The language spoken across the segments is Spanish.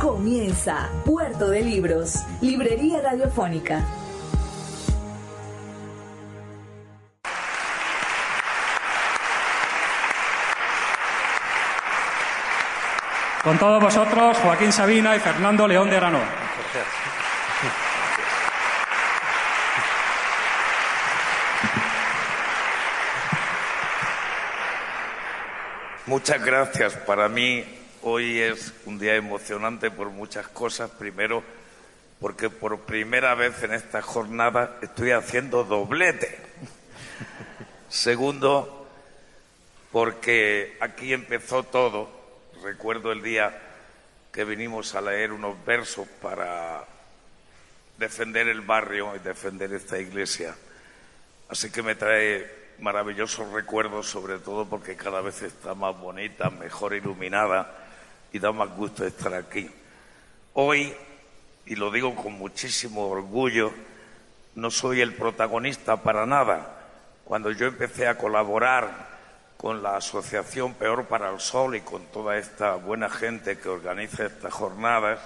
Comienza Puerto de Libros, Librería Radiofónica. Con todos vosotros, Joaquín Sabina y Fernando León de Arano. Muchas gracias. Para mí hoy es un día emocionante por muchas cosas. Primero, porque por primera vez en esta jornada estoy haciendo doblete. Segundo, porque aquí empezó todo. Recuerdo el día que vinimos a leer unos versos para defender el barrio y defender esta iglesia. Así que me trae maravillosos recuerdos, sobre todo porque cada vez está más bonita, mejor iluminada y da más gusto estar aquí. Hoy, y lo digo con muchísimo orgullo, no soy el protagonista para nada. Cuando yo empecé a colaborar con la Asociación Peor para el Sol y con toda esta buena gente que organiza estas jornadas,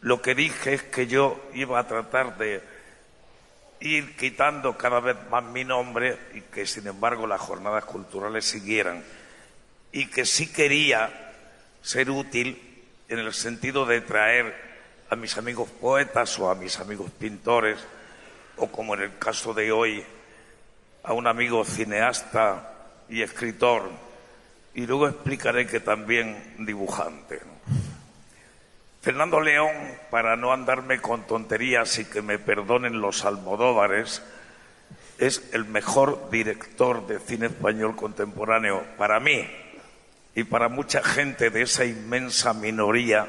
lo que dije es que yo iba a tratar de ir quitando cada vez más mi nombre y que sin embargo las jornadas culturales siguieran y que sí quería ser útil en el sentido de traer a mis amigos poetas o a mis amigos pintores o como en el caso de hoy a un amigo cineasta y escritor y luego explicaré que también dibujante. Fernando León, para no andarme con tonterías y que me perdonen los almodóvares, es el mejor director de cine español contemporáneo para mí y para mucha gente de esa inmensa minoría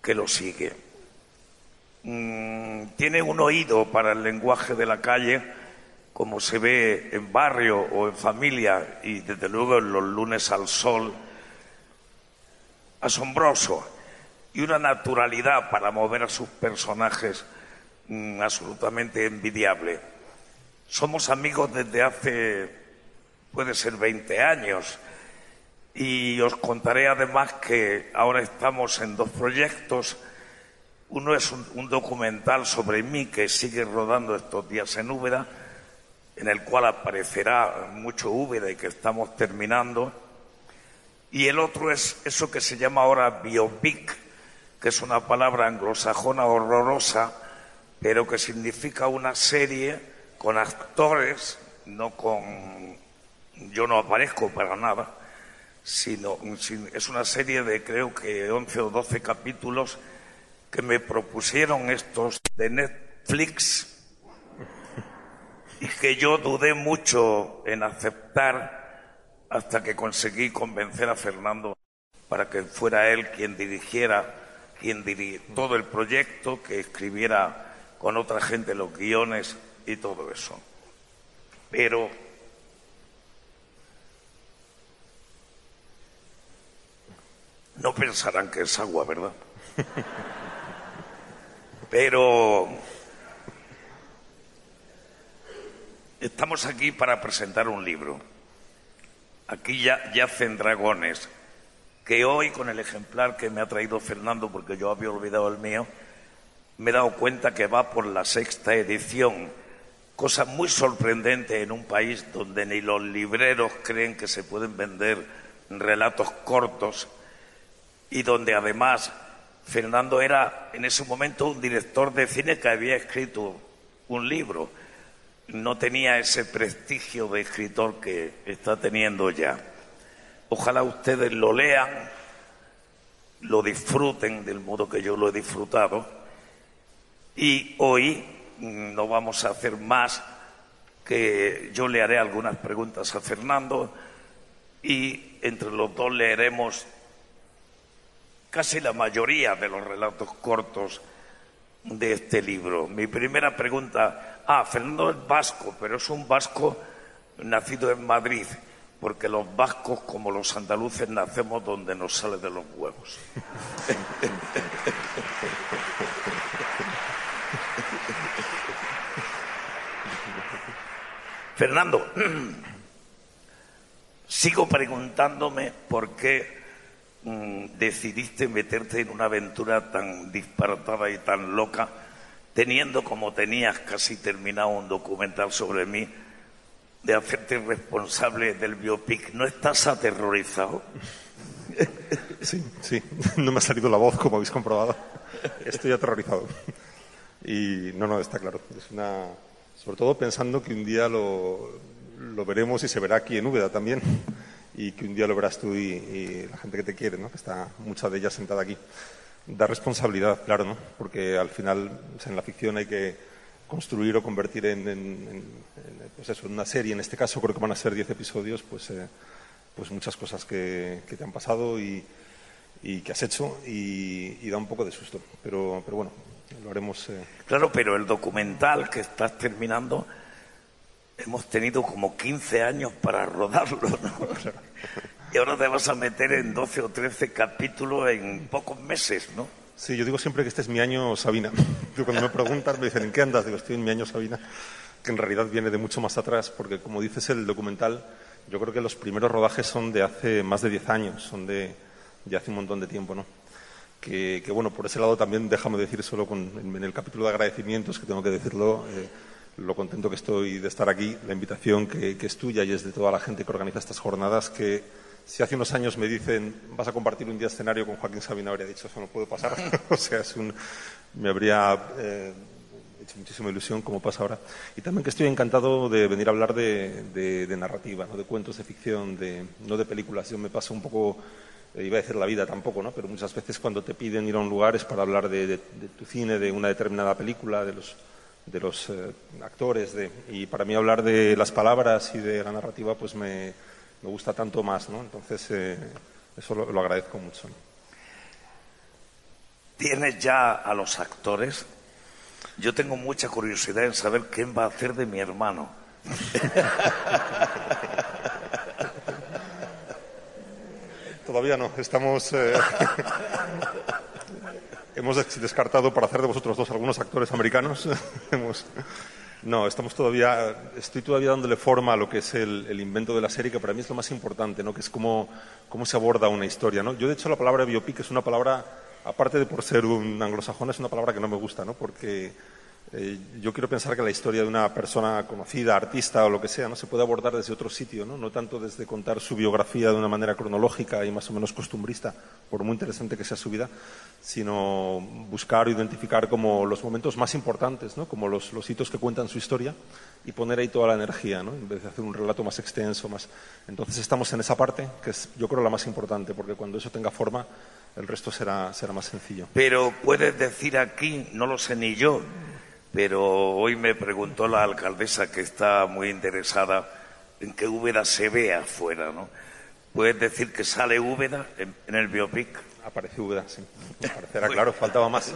que lo sigue. Mm, tiene un oído para el lenguaje de la calle, como se ve en barrio o en familia y desde luego en los lunes al sol, asombroso y una naturalidad para mover a sus personajes mm, absolutamente envidiable. Somos amigos desde hace, puede ser 20 años, y os contaré además que ahora estamos en dos proyectos. Uno es un, un documental sobre mí que sigue rodando estos días en Úbeda, en el cual aparecerá mucho Úbeda y que estamos terminando. Y el otro es eso que se llama ahora biopic, que es una palabra anglosajona horrorosa, pero que significa una serie con actores, no con... Yo no aparezco para nada, sino es una serie de creo que 11 o 12 capítulos que me propusieron estos de Netflix y que yo dudé mucho en aceptar hasta que conseguí convencer a Fernando para que fuera él quien dirigiera quien todo el proyecto, que escribiera con otra gente los guiones y todo eso. Pero no pensarán que es agua, ¿verdad? Pero estamos aquí para presentar un libro. Aquí ya yacen dragones que hoy con el ejemplar que me ha traído Fernando, porque yo había olvidado el mío, me he dado cuenta que va por la sexta edición, cosa muy sorprendente en un país donde ni los libreros creen que se pueden vender relatos cortos y donde además Fernando era en ese momento un director de cine que había escrito un libro. No tenía ese prestigio de escritor que está teniendo ya. Ojalá ustedes lo lean, lo disfruten del modo que yo lo he disfrutado. Y hoy no vamos a hacer más que yo le haré algunas preguntas a Fernando y entre los dos leeremos casi la mayoría de los relatos cortos de este libro. Mi primera pregunta, ah, Fernando es vasco, pero es un vasco nacido en Madrid, porque los vascos, como los andaluces, nacemos donde nos sale de los huevos. Fernando, sigo preguntándome por qué decidiste meterte en una aventura tan disparatada y tan loca, teniendo como tenías casi terminado un documental sobre mí, de hacerte responsable del biopic. ¿No estás aterrorizado? Sí, sí, no me ha salido la voz, como habéis comprobado. Estoy aterrorizado. Y no, no, está claro. Es una sobre todo pensando que un día lo, veremos y se verá aquí en Úbeda también, y que un día lo verás tú y, la gente que te quiere, ¿no? que está mucha de ellas sentada aquí. Da responsabilidad, claro, ¿no? porque al final en la ficción hay que construir o convertir en, pues eso, una serie, en este caso creo que van a ser diez episodios, pues, eh, pues muchas cosas que, te han pasado y, que has hecho y, da un poco de susto. Pero, pero bueno, lo haremos. Eh, claro, pero el documental que estás terminando, hemos tenido como 15 años para rodarlo, ¿no? y ahora te vas a meter en 12 o 13 capítulos en pocos meses, ¿no? Sí, yo digo siempre que este es mi año Sabina. Cuando me preguntan, me dicen, ¿en qué andas? Digo, estoy en mi año Sabina, que en realidad viene de mucho más atrás, porque como dices el documental, yo creo que los primeros rodajes son de hace más de 10 años, son de, hace un montón de tiempo, ¿no? que, bueno, por ese lado también déjame decir solo en, el capítulo de agradecimientos, que tengo que decirlo, eh, lo contento que estoy de estar aquí, la invitación que, es tuya y es de toda la gente que organiza estas jornadas, que si hace unos años me dicen vas a compartir un día escenario con Joaquín Sabina, habría dicho eso no puede pasar. o sea, es un, me habría eh, hecho muchísima ilusión como pasa ahora. Y también que estoy encantado de venir a hablar de, de narrativa, ¿no? de cuentos de ficción, de, no de películas. Yo me paso un poco eh, iba a decir la vida tampoco, ¿no? pero muchas veces cuando te piden ir a un lugar es para hablar de, tu cine, de una determinada película, de los, de los eh, actores, de, y para mí hablar de las palabras y de la narrativa pues me, me gusta tanto más, ¿no? entonces eh, eso lo, agradezco mucho. ¿Tienes ya a los actores? Yo tengo mucha curiosidad en saber quién va a hacer de mi hermano. Todavía no. Estamos. Eh, hemos descartado para hacer de vosotros dos algunos actores americanos. No, estamos todavía. Estoy todavía dándole forma a lo que es el, invento de la serie, que para mí es lo más importante, ¿no? Que es cómo, cómo se aborda una historia, ¿no? Yo, de hecho, la palabra biopic es una palabra, aparte de por ser un anglosajón, es una palabra que no me gusta, ¿no? Porque eh, yo quiero pensar que la historia de una persona conocida, artista o lo que sea, no se puede abordar desde otro sitio, ¿no? no tanto desde contar su biografía de una manera cronológica y más o menos costumbrista, por muy interesante que sea su vida, sino buscar o identificar como los momentos más importantes, ¿no? como los, hitos que cuentan su historia y poner ahí toda la energía, ¿no? en vez de hacer un relato más extenso. Más... Entonces estamos en esa parte, que es yo creo la más importante, porque cuando eso tenga forma, el resto será, será más sencillo. Pero puedes decir aquí, no lo sé ni yo, pero hoy me preguntó la alcaldesa que está muy interesada en que Úbeda se vea afuera, ¿no? ¿Puedes decir que sale Úbeda en, el biopic? Aparece Úbeda, sí. Aparecerá, claro, faltaba más.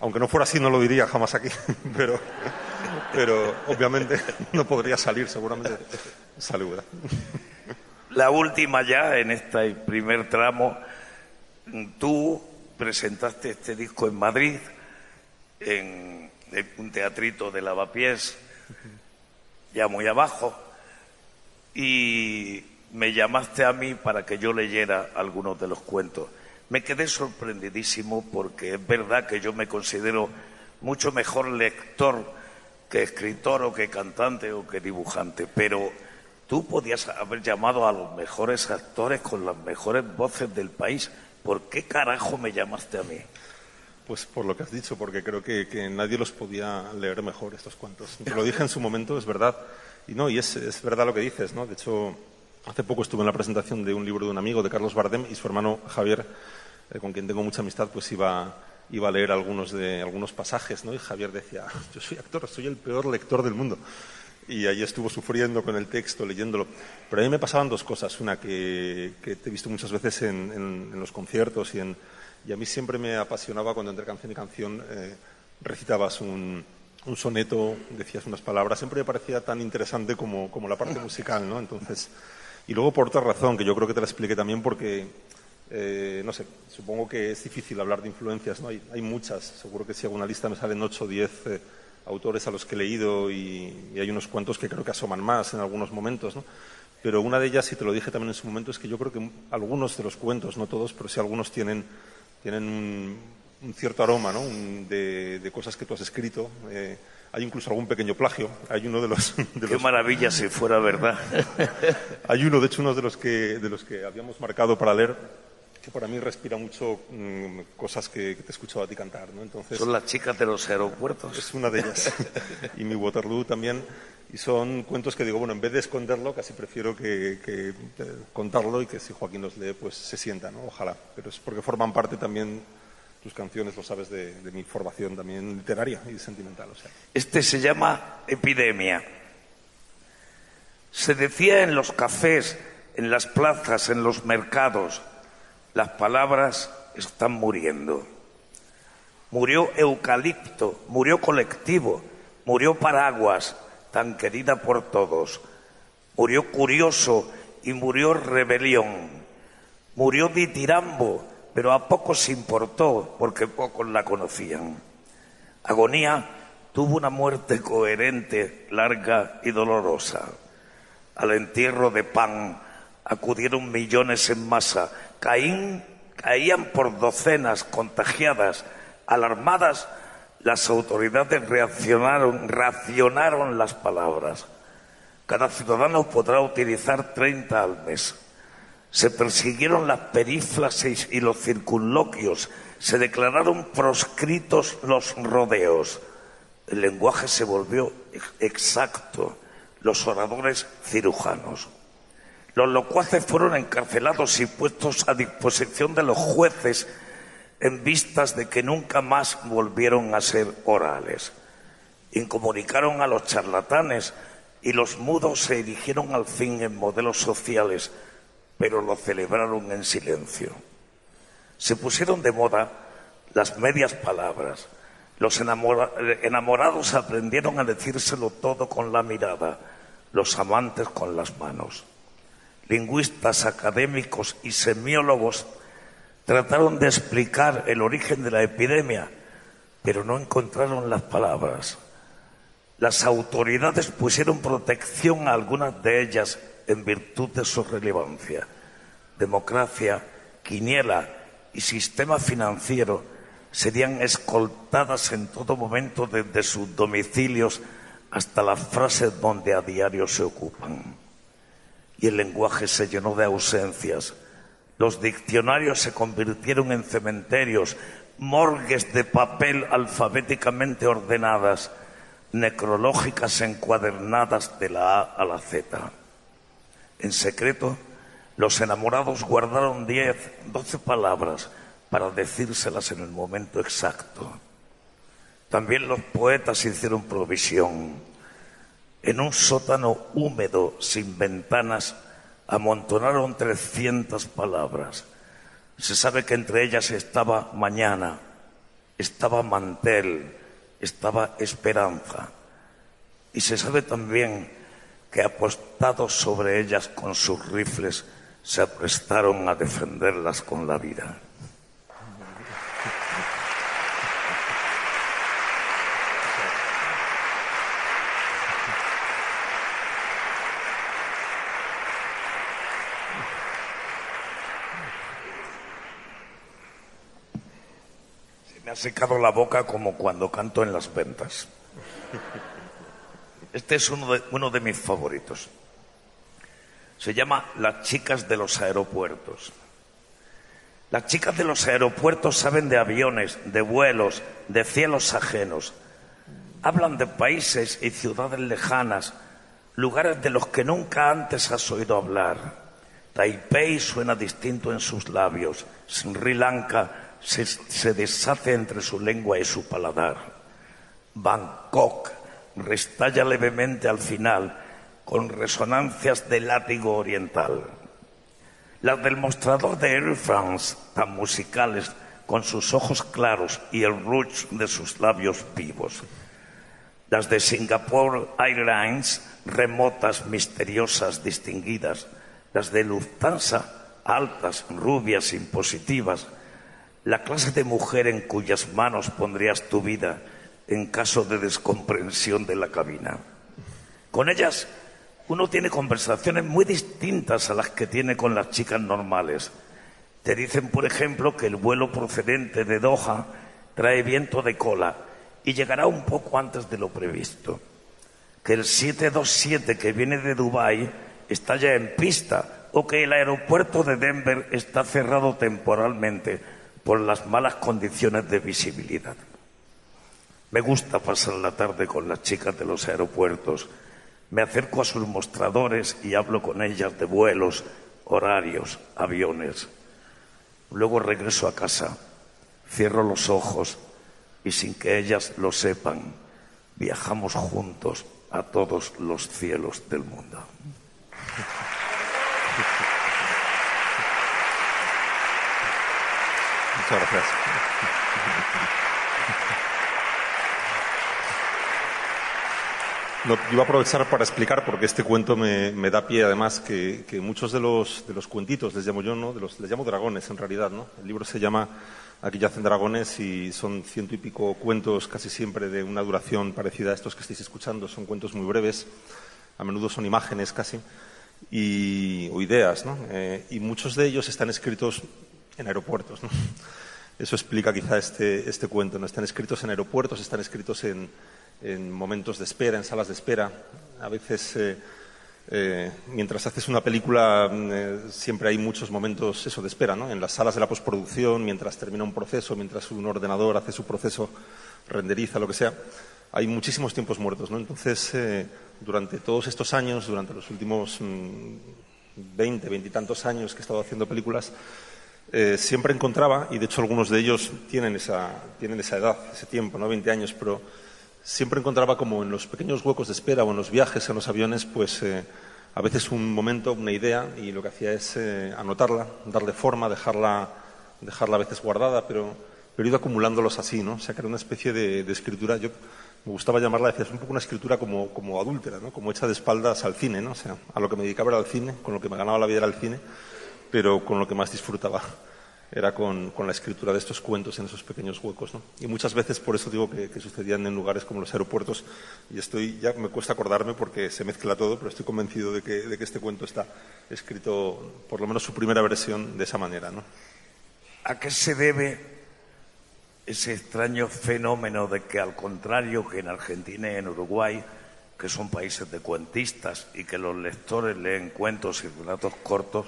Aunque no fuera así, no lo diría jamás aquí, pero, pero obviamente no podría salir, seguramente sale Úbeda. La última ya, en este primer tramo, tú presentaste este disco en Madrid, en un teatrito de lavapiés, ya muy abajo, y me llamaste a mí para que yo leyera algunos de los cuentos. Me quedé sorprendidísimo porque es verdad que yo me considero mucho mejor lector que escritor o que cantante o que dibujante, pero tú podías haber llamado a los mejores actores con las mejores voces del país. ¿Por qué carajo me llamaste a mí? Pues por lo que has dicho, porque creo que, que nadie los podía leer mejor estos cuentos. Te lo dije en su momento, es verdad. Y no, y es, es verdad lo que dices, ¿no? De hecho, hace poco estuve en la presentación de un libro de un amigo, de Carlos Bardem, y su hermano Javier, eh, con quien tengo mucha amistad, pues iba, iba a leer algunos, de, algunos pasajes, ¿no? Y Javier decía, yo soy actor, soy el peor lector del mundo. Y ahí estuvo sufriendo con el texto, leyéndolo. Pero a mí me pasaban dos cosas. Una, que, que te he visto muchas veces en, en, en los conciertos y en y a mí siempre me apasionaba cuando entre canción y canción eh, recitabas un, un, soneto, decías unas palabras. Siempre me parecía tan interesante como, la parte musical, ¿no? Entonces, y luego por otra razón, que yo creo que te la expliqué también porque, eh, no sé, supongo que es difícil hablar de influencias, ¿no? Hay, hay muchas. Seguro que si hago una lista me salen ocho o diez eh, autores a los que he leído y, y hay unos cuantos que creo que asoman más en algunos momentos, ¿no? Pero una de ellas, y te lo dije también en su momento, es que yo creo que algunos de los cuentos, no todos, pero sí algunos tienen tienen un, un cierto aroma ¿no? un, de, de, cosas que tú has escrito. Eh, hay incluso algún pequeño plagio. Hay uno de los. De Qué los... maravilla si fuera verdad. hay uno, de hecho, uno de los que, de los que habíamos marcado para leer, que para mí respira mucho mmm, cosas que, que, te he escuchado a ti cantar. ¿no? Entonces, Son las chicas de los aeropuertos. Es una de ellas. y mi Waterloo también. Y son cuentos que digo, bueno, en vez de esconderlo, casi prefiero que, que, contarlo y que si Joaquín los lee, pues se sienta, ¿no? Ojalá. Pero es porque forman parte también tus canciones, lo sabes, de, mi formación también literaria y sentimental. Este se llama Epidemia. Se decía en los cafés, en las plazas, en los mercados, las palabras están muriendo. Murió eucalipto, murió colectivo, murió paraguas, tan querida por todos. Murió curioso y murió rebelión. Murió ditirambo, pero a pocos importó porque pocos la conocían. Agonía tuvo una muerte coherente, larga y dolorosa. Al entierro de Pan acudieron millones en masa. Caín, caían por docenas contagiadas, alarmadas las autoridades reaccionaron, racionaron las palabras. Cada ciudadano podrá utilizar 30 al mes. Se persiguieron las perífrasis y los circunloquios. Se declararon proscritos los rodeos. El lenguaje se volvió exacto. Los oradores cirujanos. Los locuaces fueron encarcelados y puestos a disposición de los jueces en vistas de que nunca más volvieron a ser orales. Incomunicaron a los charlatanes y los mudos se erigieron al fin en modelos sociales, pero lo celebraron en silencio. Se pusieron de moda las medias palabras. Los enamora enamorados aprendieron a decírselo todo con la mirada, los amantes con las manos. Lingüistas, académicos y semiólogos Trataron de explicar el origen de la epidemia, pero no encontraron las palabras. Las autoridades pusieron protección a algunas de ellas en virtud de su relevancia. Democracia, quiniela y sistema financiero serían escoltadas en todo momento desde sus domicilios hasta las frases donde a diario se ocupan. Y el lenguaje se llenó de ausencias los diccionarios se convirtieron en cementerios, morgues de papel alfabéticamente ordenadas, necrológicas encuadernadas de la A a la Z. En secreto, los enamorados guardaron diez, doce palabras para decírselas en el momento exacto. También los poetas hicieron provisión. En un sótano húmedo, sin ventanas, amontonaron 300 palabras. Se sabe que entre ellas estaba mañana, estaba mantel, estaba esperanza. Y se sabe también que apostados sobre ellas con sus rifles, se aprestaron a defenderlas con la vida. Secado la boca como cuando canto en las ventas. Este es uno de, mis favoritos. Se llama Las chicas de los aeropuertos. Las chicas de los aeropuertos saben de aviones, de vuelos, de cielos ajenos. Hablan de países y ciudades lejanas, lugares de los que nunca antes has oído hablar. Taipei suena distinto en sus labios. Sri Lanka se, deshace entre su lengua y su paladar. Bangkok restalla levemente al final con resonancias de látigo oriental. Las del mostrador de Air France, tan musicales, con sus ojos claros y el rouge de sus labios vivos. Las de Singapore Airlines, remotas, misteriosas, distinguidas. Las de Lufthansa, altas, rubias, impositivas. La clase de mujer en cuyas manos pondrías tu vida en caso de descomprensión de la cabina. Con ellas uno tiene conversaciones muy distintas a las que tiene con las chicas normales. Te dicen, por ejemplo, que el vuelo procedente de Doha trae viento de cola y llegará un poco antes de lo previsto. Que el 727 que viene de Dubái está ya en pista o que el aeropuerto de Denver está cerrado temporalmente por las malas condiciones de visibilidad. Me gusta pasar la tarde con las chicas de los aeropuertos me acerco a sus mostradores y hablo con ellas de vuelos, horarios, aviones. Luego regreso a casa, cierro los ojos y sin que ellas lo sepan, viajamos juntos a todos los cielos del mundo. Muchas gracias. No, iba a aprovechar para explicar, porque este cuento me, da pie, además, que, muchos de los, de los, cuentitos, les llamo yo, ¿no? Les llamo dragones, en realidad, ¿no? El libro se llama Aquí yacen dragones y son ciento y pico cuentos, casi siempre de una duración parecida a estos que estáis escuchando. Son cuentos muy breves, a menudo son imágenes casi, o ideas, ¿no? Eh, y muchos de ellos están escritos en aeropuertos, ¿no? Eso explica quizá este, este cuento, ¿no? Están escritos en aeropuertos, están escritos en en momentos de espera, en salas de espera. A veces, eh, eh, mientras haces una película, mm, eh, siempre hay muchos momentos eso de espera, ¿no? En las salas de la postproducción, mientras termina un proceso, mientras un ordenador hace su proceso, renderiza, lo que sea. Hay muchísimos tiempos muertos, ¿no? Entonces, durante todos estos años, durante los últimos mm, veinte, veintitantos años que he estado haciendo películas, siempre encontraba, y de hecho algunos de ellos tienen esa, tienen esa edad, ese tiempo, ¿no? 20 años, pero siempre encontraba como en los pequeños huecos de espera o en los viajes en los aviones, pues eh, a veces un momento, una idea, y lo que hacía es eh, anotarla, darle forma, dejarla, dejarla a veces guardada, pero, pero he ido acumulándolos así, ¿no? O sea, que era una especie de, escritura, yo me gustaba llamarla, decía, es un poco una escritura como, como adúltera, ¿no? Como hecha de espaldas al cine, ¿no? O sea, a lo que me dedicaba era al cine, con lo que me ganaba la vida era el cine, pero con lo que más disfrutaba era con, la escritura de estos cuentos en esos pequeños huecos. ¿no? Y muchas veces por eso digo que, sucedían en lugares como los aeropuertos y estoy, ya me cuesta acordarme porque se mezcla todo, pero estoy convencido de que, de que este cuento está escrito, por lo menos su primera versión, de esa manera. ¿no? ¿A qué se debe ese extraño fenómeno de que, al contrario que en Argentina y en Uruguay, que son países de cuentistas y que los lectores leen cuentos y relatos cortos,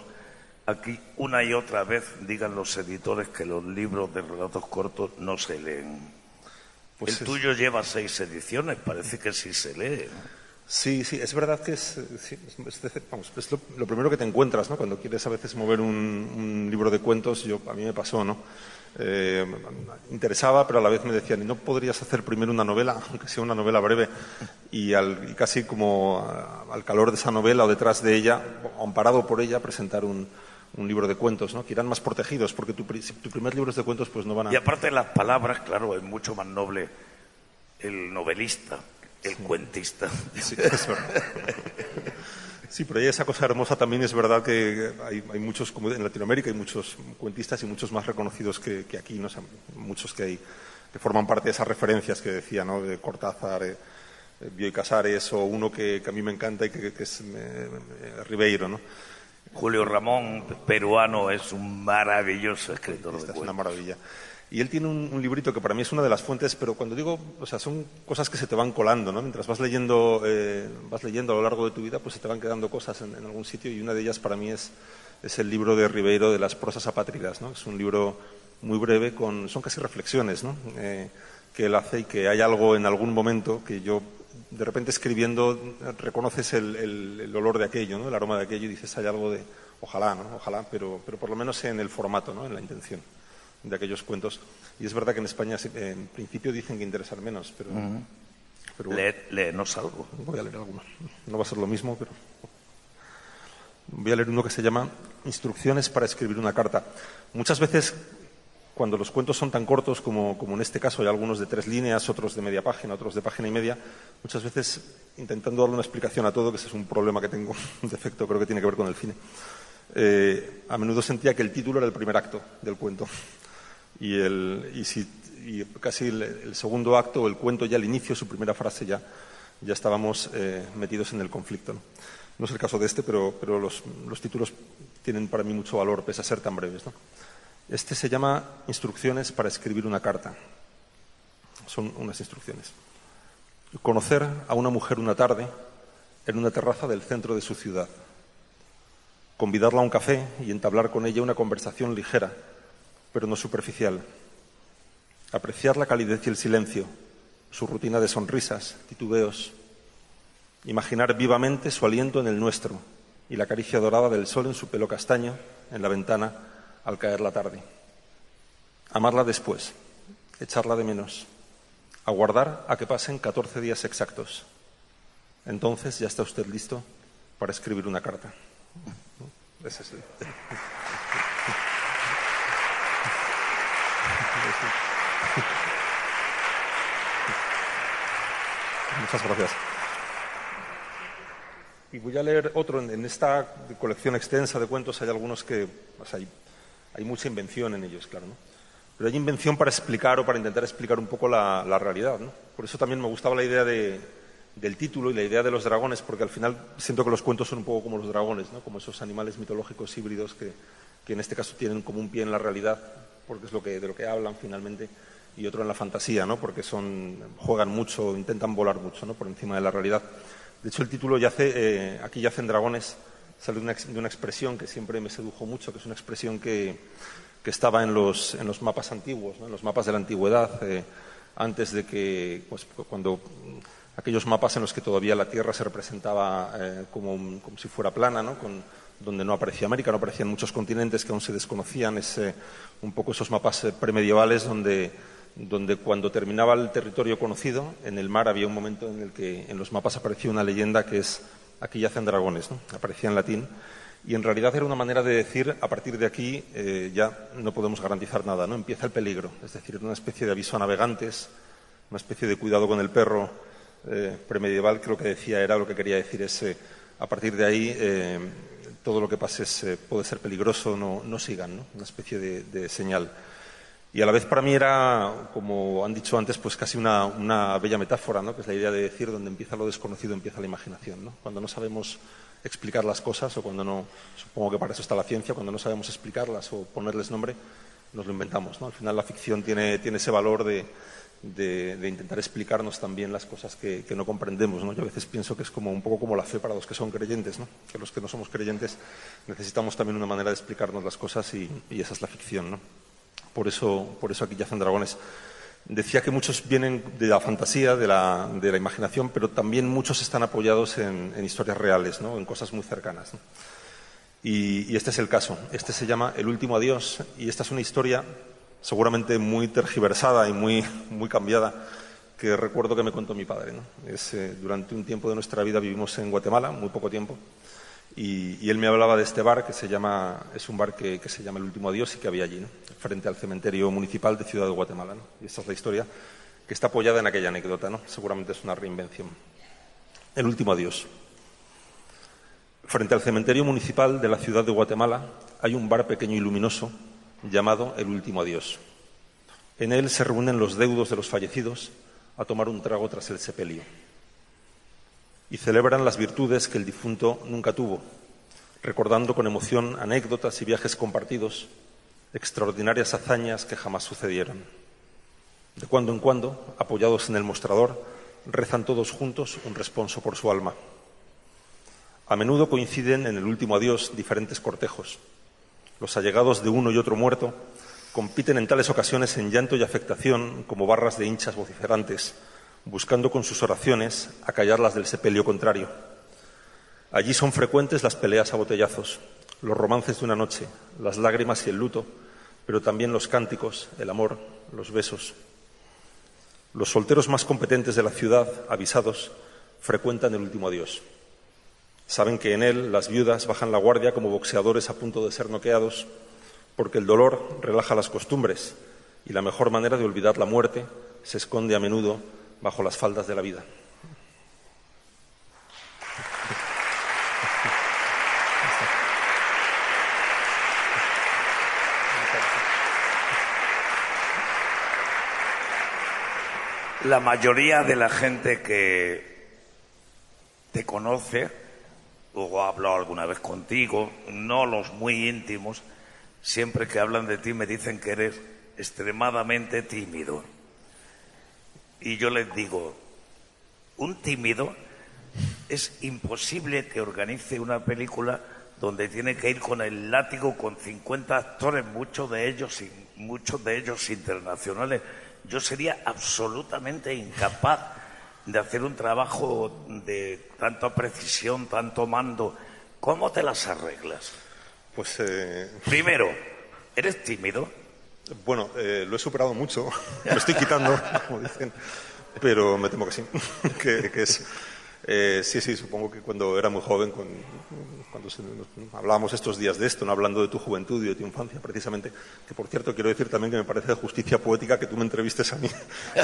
Aquí una y otra vez digan los editores que los libros de relatos cortos no se leen. Pues el tuyo lleva seis ediciones, parece que sí se lee. Sí, sí, es verdad que es, lo, primero que te encuentras, ¿no? Cuando quieres a veces mover un, libro de cuentos, yo, a mí me pasó, ¿no? Eh, interesaba, pero a la vez me decían, ¿y no podrías hacer primero una novela, aunque sea una novela breve? Y, y casi como al calor de esa novela o detrás de ella, amparado por ella, presentar un, un libro de cuentos, ¿no? que irán más protegidos, porque tu, tu primer libro de cuentos pues no van a... Y aparte de las palabras, claro, es mucho más noble el novelista, el cuentista. Sí, Sí, pero hay esa cosa hermosa también es verdad que hay, muchos, como en Latinoamérica hay muchos cuentistas y muchos más reconocidos que, aquí, ¿no? muchos que, hay, que forman parte de esas referencias que decía, ¿no? De Cortázar, eh, Bioy Casares o uno que, a mí me encanta y que, es eh, Ribeiro, ¿no? Julio Ramón, peruano, es un maravilloso escritor Esta Es una maravilla. Y él tiene un, librito que para mí es una de las fuentes, pero cuando digo, o sea, son cosas que se te van colando, ¿no? Mientras vas leyendo, eh, vas leyendo a lo largo de tu vida, pues se te van quedando cosas en, algún sitio y una de ellas para mí es, es el libro de Ribeiro de las prosas apátridas. ¿no? Es un libro muy breve, con, son casi reflexiones ¿no? Eh, que él hace y que hay algo en algún momento que yo, de repente escribiendo, reconoces el, olor de aquello, ¿no? el aroma de aquello y dices, hay algo de, ojalá, ¿no? ojalá, pero, pero por lo menos en el formato, ¿no? en la intención de aquellos cuentos. Y es verdad que en España, en principio, dicen que interesan menos, pero. pero algo. Voy a leer alguno. No va a ser lo mismo, pero. Voy a leer uno que se llama Instrucciones para escribir una carta. Muchas veces, cuando los cuentos son tan cortos como, como, en este caso, hay algunos de tres líneas, otros de media página, otros de página y media, muchas veces intentando darle una explicación a todo, que ese es un problema que tengo, un defecto, creo que tiene que ver con el cine. Eh, a menudo sentía que el título era el primer acto del cuento y, el, si, casi el, segundo acto, el cuento ya al inicio, su primera frase ya, ya estábamos eh, metidos en el conflicto. ¿no? es el caso de este, pero, pero los, los, títulos tienen para mí mucho valor, pese a ser tan breves. ¿no? Este se llama Instrucciones para escribir una carta. Son unas instrucciones. Conocer a una mujer una tarde en una terraza del centro de su ciudad. Convidarla a un café y entablar con ella una conversación ligera pero no superficial. Apreciar la calidez y el silencio, su rutina de sonrisas, titubeos. Imaginar vivamente su aliento en el nuestro y la caricia dorada del sol en su pelo castaño en la ventana al caer la tarde. Amarla después, echarla de menos, aguardar a que pasen 14 días exactos. Entonces ya está usted listo para escribir una carta. Muchas gracias. Y voy a leer otro. En, esta colección extensa de cuentos hay algunos que. Mucha invención en ellos, claro. ¿no? Pero hay invención para explicar o para intentar explicar un poco la, realidad. ¿no? Por eso también me gustaba la idea del título y la idea de los dragones, porque al final siento que los cuentos son un poco como los dragones, ¿no? como esos animales mitológicos híbridos que, que en este caso tienen como un pie en la realidad, porque es lo que, de lo que hablan finalmente y otro en la fantasía, ¿no? porque son, juegan mucho, intentan volar mucho ¿no? por encima de la realidad. De hecho, el título yace, eh, aquí yacen dragones, sale de una, de expresión que siempre me sedujo mucho, que es una expresión que, que estaba en los, mapas antiguos, en los mapas de la antigüedad, eh, antes de que, pues, cuando aquellos mapas en los que todavía la Tierra se representaba eh, como, si fuera plana, ¿no? Con, donde no aparecía América, no aparecían muchos continentes que aún se desconocían, es un poco esos mapas premedievales donde donde cuando terminaba el territorio conocido, en el mar había un momento en el que en los mapas aparecía una leyenda que es aquí yacen dragones, ¿no? aparecía en latín, y en realidad era una manera de decir a partir de aquí eh, ya no podemos garantizar nada, ¿no? empieza el peligro, es decir, una especie de aviso a navegantes, una especie de cuidado con el perro eh, premedieval que lo que decía era lo que quería decir es eh, a partir de ahí todo lo que pase puede ser peligroso, no, no sigan, ¿no? una especie de señal. Y a la vez para mí era, como han dicho antes, pues casi una, bella metáfora, ¿no? que es la idea de decir donde empieza lo desconocido empieza la imaginación. ¿no? Cuando no sabemos explicar las cosas o cuando no, supongo que para eso está la ciencia, cuando no sabemos explicarlas o ponerles nombre, nos lo inventamos. ¿no? Al final la ficción tiene, tiene ese valor de, intentar explicarnos también las cosas que, no comprendemos. ¿no? Yo a veces pienso que es como un poco como la fe para los que son creyentes, ¿no? que los que no somos creyentes necesitamos también una manera de explicarnos las cosas y, y esa es la ficción. ¿no? Por eso, por eso aquí yacen dragones. Decía que muchos vienen de la fantasía, de la, imaginación, pero también muchos están apoyados en, historias reales, ¿no? en cosas muy cercanas. Y, este es el caso. Este se llama El último adiós y esta es una historia seguramente muy tergiversada y muy, muy cambiada que recuerdo que me contó mi padre. Eh, durante un tiempo de nuestra vida vivimos en Guatemala, muy poco tiempo, y, él me hablaba de este bar que se llama, es un bar que, se llama El Último Adiós y que había allí, frente al cementerio municipal de Ciudad de Guatemala. Y esta es la historia que está apoyada en aquella anécdota, ¿no? seguramente es una reinvención. El Último Adiós. Frente al cementerio municipal de la ciudad de Guatemala hay un bar pequeño y luminoso llamado El Último Adiós. En él se reúnen los deudos de los fallecidos a tomar un trago tras el sepelio y celebran las virtudes que el difunto nunca tuvo, recordando con emoción anécdotas y viajes compartidos, extraordinarias hazañas que jamás sucedieron. De cuando en cuando, apoyados en el mostrador, rezan todos juntos un responso por su alma. A menudo coinciden en el último adiós diferentes cortejos. Los allegados de uno y otro muerto compiten en tales ocasiones en llanto y afectación como barras de hinchas vociferantes, buscando con sus oraciones acallar las del sepelio contrario. Allí son frecuentes las peleas a botellazos, los romances de una noche, las lágrimas y el luto, pero también los cánticos, el amor, los besos. Los solteros más competentes de la ciudad, avisados, frecuentan el último adiós. Saben que en él las viudas bajan la guardia como boxeadores a punto de ser noqueados, porque el dolor relaja las costumbres y la mejor manera de olvidar la muerte se esconde a menudo bajo las faldas de la vida. La mayoría de la gente que te conoce o ha hablado alguna vez contigo, no los muy íntimos, siempre que hablan de ti me dicen que eres extremadamente tímido. Y yo les digo, un tímido es imposible que organice una película donde tiene que ir con el látigo con 50 actores, muchos de ellos, muchos de ellos internacionales yo sería absolutamente incapaz de hacer un trabajo de tanta precisión, tanto mando. ¿Cómo te las arreglas? Pues. Eh... Primero, ¿eres tímido? Bueno, eh, lo he superado mucho. Lo estoy quitando, como dicen. Pero me temo que sí. que, que es eh, sí, sí, supongo que cuando era muy joven, cuando hablábamos estos días de esto, no hablando de tu juventud y de tu infancia, precisamente, que por cierto quiero decir también que me parece de justicia poética que tú me entrevistes a mí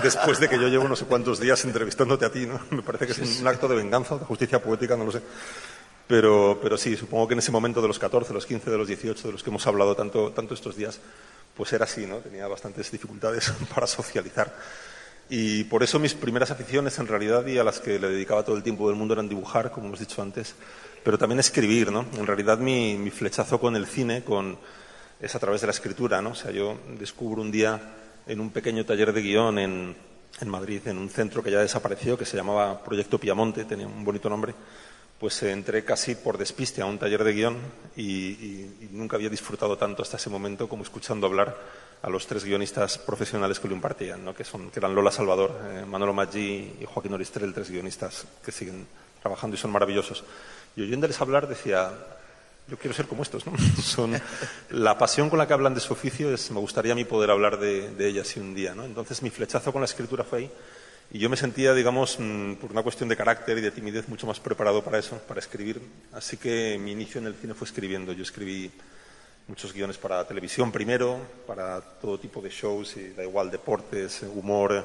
después de que yo llevo no sé cuántos días entrevistándote a ti, ¿no? Me parece que es un acto de venganza, de justicia poética, no lo sé. Pero, pero sí, supongo que en ese momento de los 14, los 15, de los 18, de los que hemos hablado tanto, tanto estos días, pues era así, ¿no? Tenía bastantes dificultades para socializar. Y por eso mis primeras aficiones, en realidad, y a las que le dedicaba todo el tiempo del mundo, eran dibujar, como hemos dicho antes, pero también escribir, ¿no? En realidad, mi, flechazo con el cine es a través de la escritura, ¿no? O sea, yo descubro un día en un pequeño taller de guion en, en Madrid, en un centro que ya desapareció, que se llamaba Proyecto Piamonte, tenía un bonito nombre, pues entré casi por despiste a un taller de guion y, y, nunca había disfrutado tanto hasta ese momento como escuchando hablar a los tres guionistas profesionales que lo impartían, ¿no? que, son, que eran Lola Salvador, eh, Manolo Maggi y Joaquín Oristrel, tres guionistas que siguen trabajando y son maravillosos. Y oyéndoles hablar decía, yo quiero ser como estos, ¿no? Son, la pasión con la que hablan de su oficio es, me gustaría a mí poder hablar de, de ellas un día, ¿no? Entonces mi flechazo con la escritura fue ahí y yo me sentía, digamos, mm, por una cuestión de carácter y de timidez, mucho más preparado para eso, para escribir. Así que mi inicio en el cine fue escribiendo. Yo escribí muchos guiones para televisión primero, para todo tipo de shows, y da igual, deportes, humor,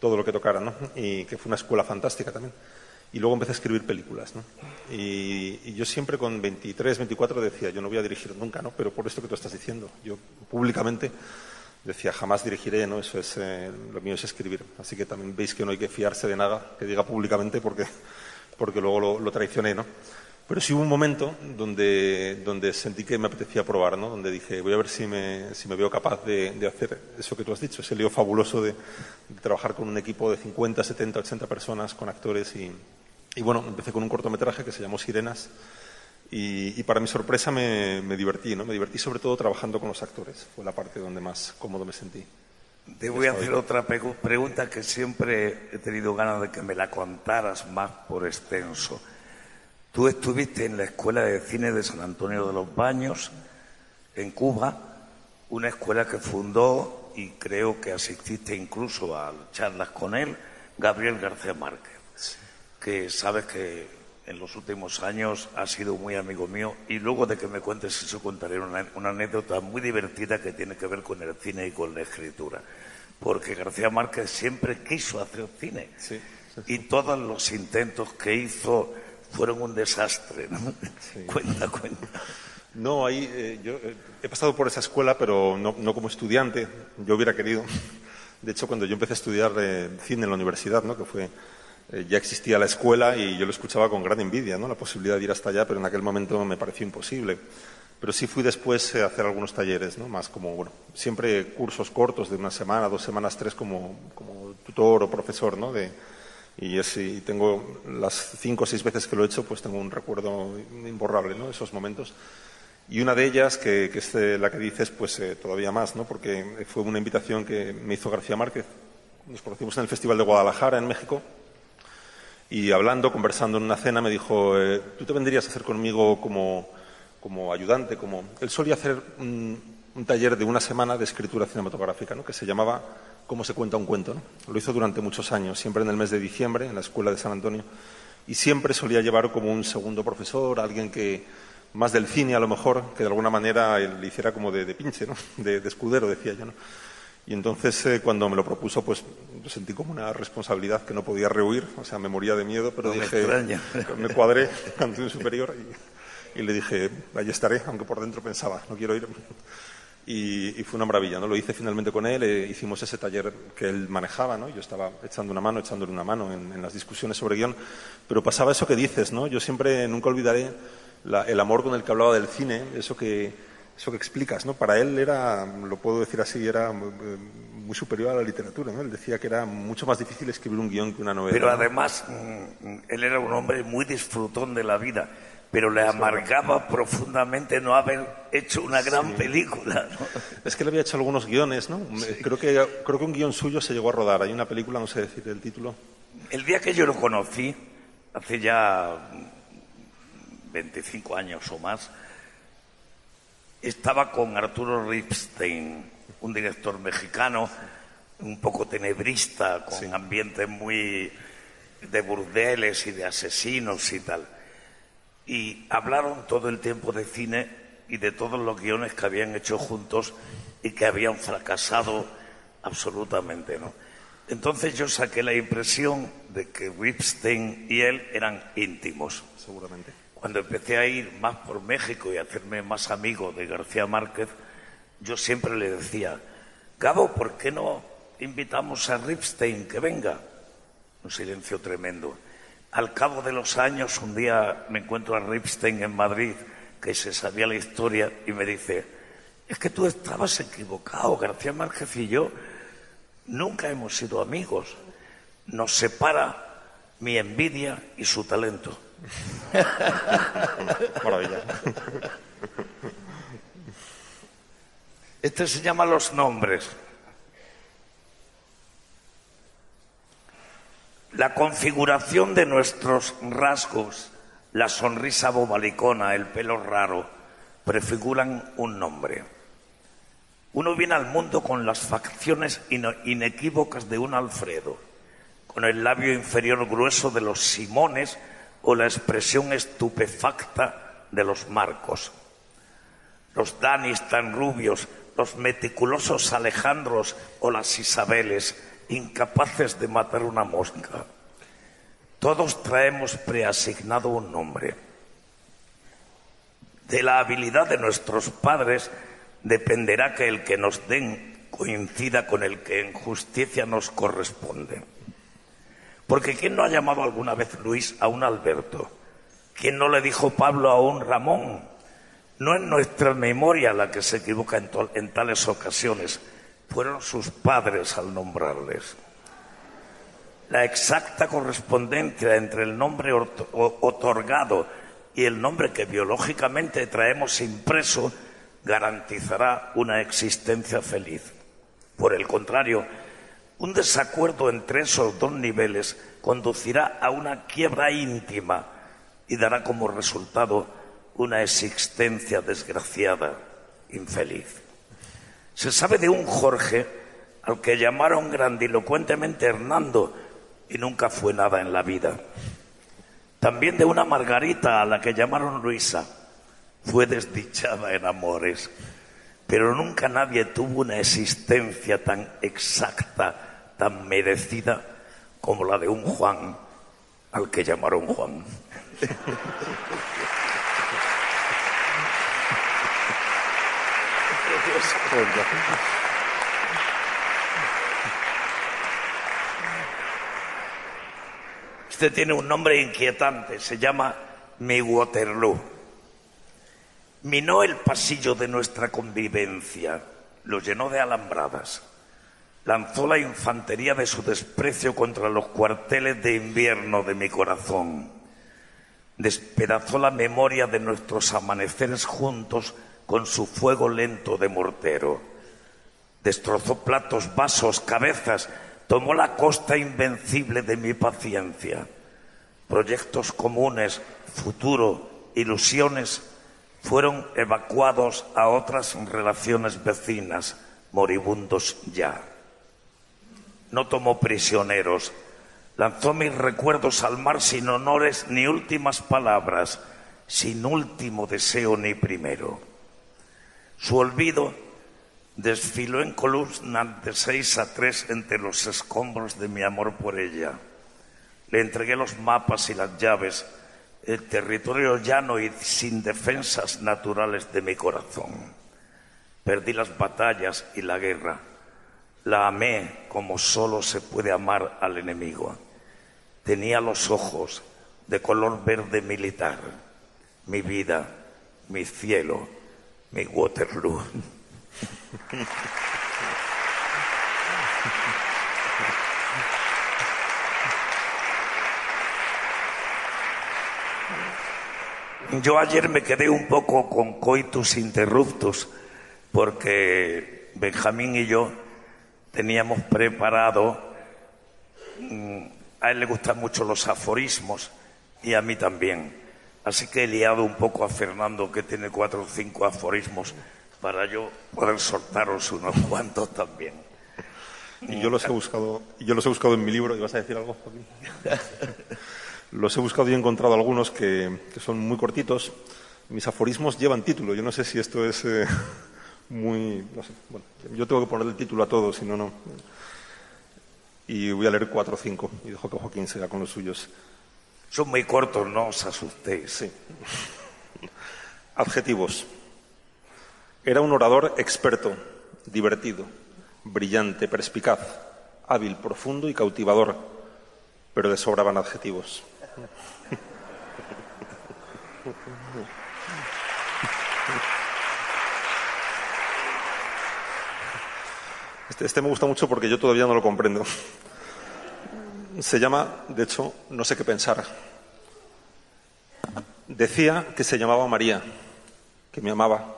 todo lo que tocara, ¿no? Y que fue una escuela fantástica también. Y luego empecé a escribir películas, ¿no? Y, yo siempre con 23, 24 decía, yo no voy a dirigir nunca, ¿no? Pero por esto que tú estás diciendo, yo públicamente decía, jamás dirigiré, ¿no? Eso es, eh, lo mío es escribir. Así que también veis que no hay que fiarse de nada que diga públicamente porque, porque luego lo, lo traicioné, ¿no? Pero sí hubo un momento donde, donde sentí que me apetecía probar, ¿no? Donde dije, voy a ver si me, si me veo capaz de, de, hacer eso que tú has dicho, ese lío fabuloso de, de, trabajar con un equipo de 50, 70, 80 personas, con actores. Y, y bueno, empecé con un cortometraje que se llamó Sirenas. Y, y para mi sorpresa me, me, divertí, ¿no? Me divertí sobre todo trabajando con los actores. Fue la parte donde más cómodo me sentí. Te voy a hacer otra pregunta que siempre he tenido ganas de que me la contaras más por extenso. Tú estuviste en la Escuela de Cine de San Antonio de los Baños, en Cuba, una escuela que fundó y creo que asististe incluso a charlas con él, Gabriel García Márquez, que sabes que en los últimos años ha sido muy amigo mío y luego de que me cuentes eso contaré una, una anécdota muy divertida que tiene que ver con el cine y con la escritura, porque García Márquez siempre quiso hacer cine sí, sí, sí. y todos los intentos que hizo fueron un desastre, ¿no? Cuenta, cuenta. No, ahí eh, yo eh, he pasado por esa escuela, pero no, no, como estudiante. Yo hubiera querido. De hecho, cuando yo empecé a estudiar eh, cine en la universidad, ¿no? que fue eh, ya existía la escuela y yo lo escuchaba con gran envidia, ¿no? la posibilidad de ir hasta allá, pero en aquel momento me pareció imposible. Pero sí fui después a hacer algunos talleres, ¿no? más como, siempre cursos cortos de una semana, dos semanas, tres, como, tutor o profesor, Y, tengo las cinco o seis veces que lo he hecho, pues tengo un recuerdo imborrable, ¿no? Esos momentos. Y una de ellas, que, es la que dices, pues eh, todavía más. Porque fue una invitación que me hizo García Márquez. Nos conocimos en el Festival de Guadalajara, en México. Y hablando, conversando en una cena, me dijo, eh, ¿tú te vendrías a hacer conmigo como, como ayudante? Como... Él solía hacer un, taller de una semana de escritura cinematográfica, ¿no? que se llamaba Cómo se cuenta un cuento. ¿no? Lo hizo durante muchos años, siempre en el mes de diciembre, en la Escuela de San Antonio. Y siempre solía llevar como un segundo profesor, alguien que más del cine a lo mejor, que de alguna manera le hiciera como de, de pinche, ¿no? de, de, escudero, decía yo. ¿no? Y entonces eh, cuando me lo propuso, pues sentí como una responsabilidad que no podía rehuir, o sea, me moría de miedo, pero no dije, me, me, cuadré ante un superior y, y, le dije, ahí estaré, aunque por dentro pensaba, no quiero ir. Y, y fue una maravilla, ¿no? Lo hice finalmente con él, eh, hicimos ese taller que él manejaba, ¿no? Yo estaba echando una mano, echándole una mano en, en las discusiones sobre guion, pero pasaba eso que dices, ¿no? Yo siempre, nunca olvidaré la, el amor con el que hablaba del cine, eso que, eso que explicas, ¿no? Para él era, lo puedo decir así, era muy, muy superior a la literatura, ¿no? Él decía que era mucho más difícil escribir un guion que una novela. Pero además, mm, él era un hombre muy disfrutón de la vida, pero le amargaba profundamente no haber hecho una gran Sí. película, ¿no? Es que él había hecho algunos guiones, ¿no? Creo, que, creo que un guion suyo se llegó a rodar. Hay una película, no sé decir el título. El día que yo lo conocí, hace ya 25 años o más, estaba con Arturo Ripstein, un director mexicano, un poco tenebrista, con Sí. ambiente muy de burdeles y de asesinos y tal. Y hablaron todo el tiempo de cine y de todos los guiones que habían hecho juntos y que habían fracasado absolutamente, ¿no? Entonces yo saqué la impresión de que Ripstein y él eran íntimos. Seguramente. Cuando empecé a ir más por México y a hacerme más amigo de García Márquez, yo siempre le decía, Gabo, ¿por qué no invitamos a Ripstein que venga? Un silencio tremendo. Al cabo de los años, un día me encuentro a Ripstein en Madrid, que se sabía la historia, y me dice, es que tú estabas equivocado, García Márquez y yo nunca hemos sido amigos. Nos separa mi envidia y su talento. Maravilla. Este se llama Los Nombres. La configuración de nuestros rasgos, la sonrisa bobalicona, el pelo raro, prefiguran un nombre. Uno viene al mundo con las facciones inequívocas de un Alfredo, con el labio inferior grueso de los Simones o la expresión estupefacta de los Marcos. Los Danis tan rubios, los meticulosos Alejandros o las Isabeles, incapaces de matar una mosca. Todos traemos preasignado un nombre. De la habilidad de nuestros padres dependerá que el que nos den coincida con el que en justicia nos corresponde. Porque ¿quién no ha llamado alguna vez Luis a un Alberto? ¿Quién no le dijo Pablo a un Ramón? No es nuestra memoria la que se equivoca en, en tales ocasiones, fueron sus padres al nombrarles. La exacta correspondencia entre el nombre otorgado y el nombre que biológicamente traemos impreso garantizará una existencia feliz. Por el contrario, un desacuerdo entre esos dos niveles conducirá a una quiebra íntima y dará como resultado una existencia desgraciada, infeliz. Se sabe de un Jorge al que llamaron grandilocuentemente Hernando y nunca fue nada en la vida. También de una Margarita a la que llamaron Luisa. Fue desdichada en amores, pero nunca nadie tuvo una existencia tan exacta, tan merecida como la de un Juan al que llamaron Juan. Este tiene un nombre inquietante, se llama Mi Waterloo. Minó el pasillo de nuestra convivencia, lo llenó de alambradas. Lanzó la infantería de su desprecio contra los cuarteles de invierno de mi corazón. Despedazó la memoria de nuestros amaneceres juntos con su fuego lento de mortero. Destrozó platos, vasos, cabezas, tomó la costa invencible de mi paciencia. Proyectos comunes, futuro, ilusiones fueron evacuados a otras relaciones vecinas, moribundos ya. No tomó prisioneros, lanzó mis recuerdos al mar sin honores ni últimas palabras, sin último deseo ni primero. Su olvido desfiló en columnas de seis a tres entre los escombros de mi amor por ella. Le entregué los mapas y las llaves, el territorio llano y sin defensas naturales de mi corazón. Perdí las batallas y la guerra. La amé como solo se puede amar al enemigo. Tenía los ojos de color verde militar, mi vida, mi cielo, mi Waterloo. Yo ayer me quedé un poco con coitus interruptus porque Benjamín y yo teníamos preparado, mm, a él le gustan mucho los aforismos y a mí también. Así que he liado un poco a Fernando que tiene cuatro o cinco aforismos para yo poder soltaros unos cuantos también. Y yo los he buscado, yo los he buscado en mi libro. ¿Y vas a decir algo, Joaquín? Los he buscado y he encontrado algunos que, son muy cortitos. Mis aforismos llevan título. Yo no sé si esto es eh, muy... No sé. Bueno, yo tengo que poner el título a todos, si no, no. Y voy a leer cuatro o cinco y dejo que Joaquín siga con los suyos. Son muy cortos, no os asustéis. Sí. Adjetivos. Era un orador experto, divertido, brillante, perspicaz, hábil, profundo y cautivador, pero le sobraban adjetivos. Este, este, me gusta mucho porque yo todavía no lo comprendo. Se llama, de hecho, no sé qué pensar. Decía que se llamaba María, que me amaba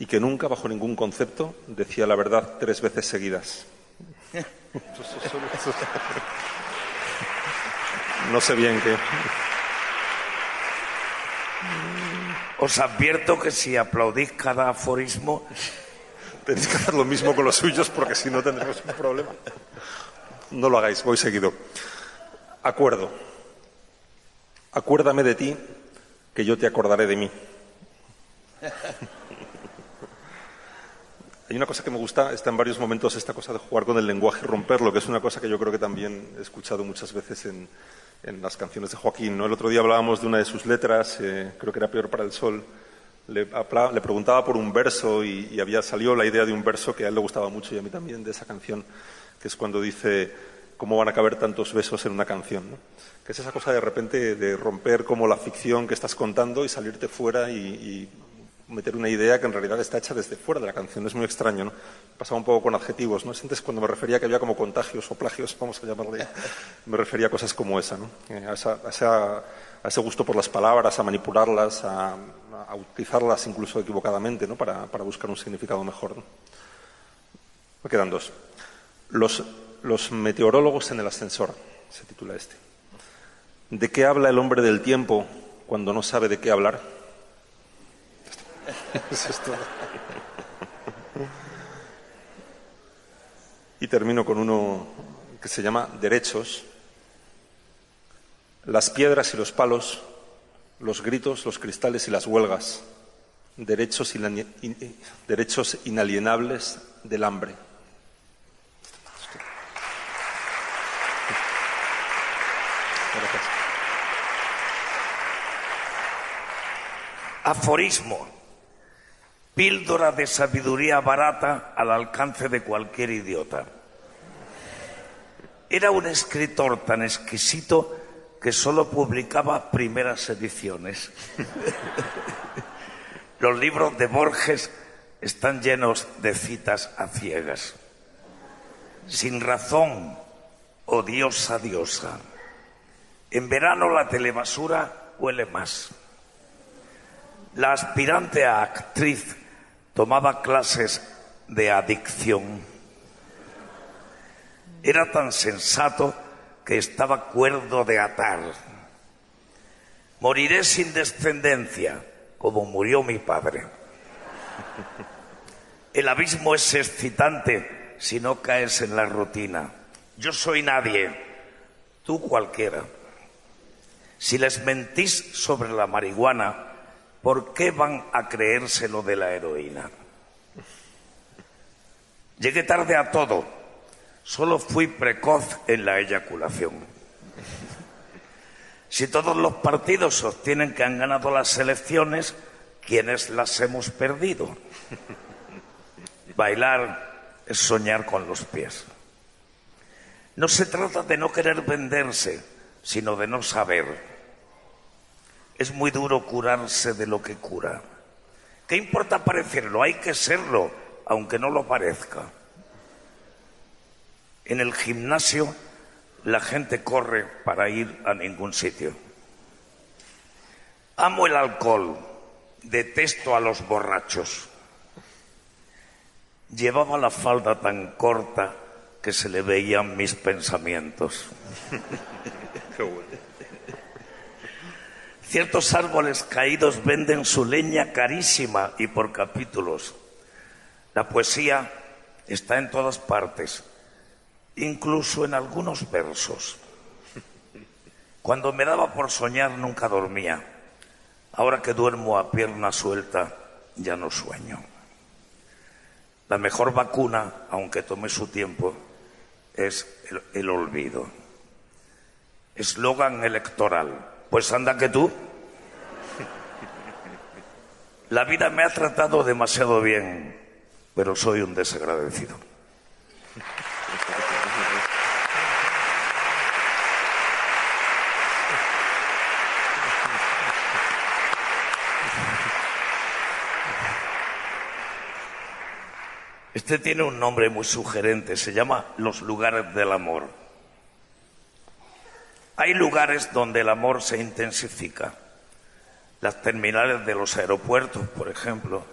y que nunca, bajo ningún concepto, decía la verdad tres veces seguidas. No sé bien qué. Os advierto que si aplaudís cada aforismo. Tenéis que hacer lo mismo con los suyos porque si no tendremos un problema. No lo hagáis, voy seguido. Acuerdo. Acuérdame de ti, que yo te acordaré de mí. Hay una cosa que me gusta, está en varios momentos esta cosa de jugar con el lenguaje y romperlo, que es una cosa que yo creo que también he escuchado muchas veces en, en las canciones de Joaquín. ¿no? El otro día hablábamos de una de sus letras, eh, creo que era Peor para el Sol. Le, preguntaba por un verso y, había salido la idea de un verso que a él le gustaba mucho y a mí también de esa canción, que es cuando dice cómo van a caber tantos besos en una canción. Que es esa cosa de repente de romper como la ficción que estás contando y salirte fuera y meter una idea que en realidad está hecha desde fuera de la canción. Es muy extraño, ¿no? Pasaba un poco con adjetivos, ¿no? Antes cuando me refería que había como contagios o plagios, vamos a llamarle, me refería a cosas como esa, ¿no? Eh, a, ese gusto por las palabras, a manipularlas, a, utilizarlas incluso equivocadamente, ¿no? Para, buscar un significado mejor, Me quedan dos. Los, los meteorólogos en el ascensor, se titula este. ¿De qué habla el hombre del tiempo cuando no sabe de qué hablar? Y termino con uno que se llama derechos. Las piedras y los palos, los gritos, los cristales y las huelgas, derechos, derechos inalienables del hambre. Aforismo píldora de sabiduría barata al alcance de cualquier idiota. Era un escritor tan exquisito que solo publicaba primeras ediciones. Los libros de Borges están llenos de citas a ciegas. sin razón, odiosa diosa. En verano la telebasura huele más. La aspirante a actriz tomaba clases de adicción. Era tan sensato que estaba cuerdo de atar. Moriré sin descendencia, como murió mi padre. El abismo es excitante si no caes en la rutina. Yo soy nadie, tú cualquiera. Si les mentís sobre la marihuana, ¿por qué van a creerse lo de la heroína? Llegué tarde a todo, solo fui precoz en la eyaculación. Si todos los partidos sostienen que han ganado las elecciones, ¿quiénes las hemos perdido? Bailar es soñar con los pies. No se trata de no querer venderse, sino de no saber. Es muy duro curarse de lo que cura. ¿Qué importa parecerlo? Hay que serlo, aunque no lo parezca. En el gimnasio la gente corre para ir a ningún sitio. Amo el alcohol, detesto a los borrachos. Llevaba la falda tan corta que se le veían mis pensamientos. Ciertos árboles caídos venden su leña carísima y por capítulos. La poesía está en todas partes, incluso en algunos versos. Cuando me daba por soñar nunca dormía. Ahora que duermo a pierna suelta, ya no sueño. La mejor vacuna, aunque tome su tiempo, es el, olvido. Eslogan electoral. Pues anda que tú. La vida me ha tratado demasiado bien, pero soy un desagradecido. Este tiene un nombre muy sugerente, se llama Los lugares del amor. Hay lugares donde el amor se intensifica. Las terminales de los aeropuertos, por ejemplo.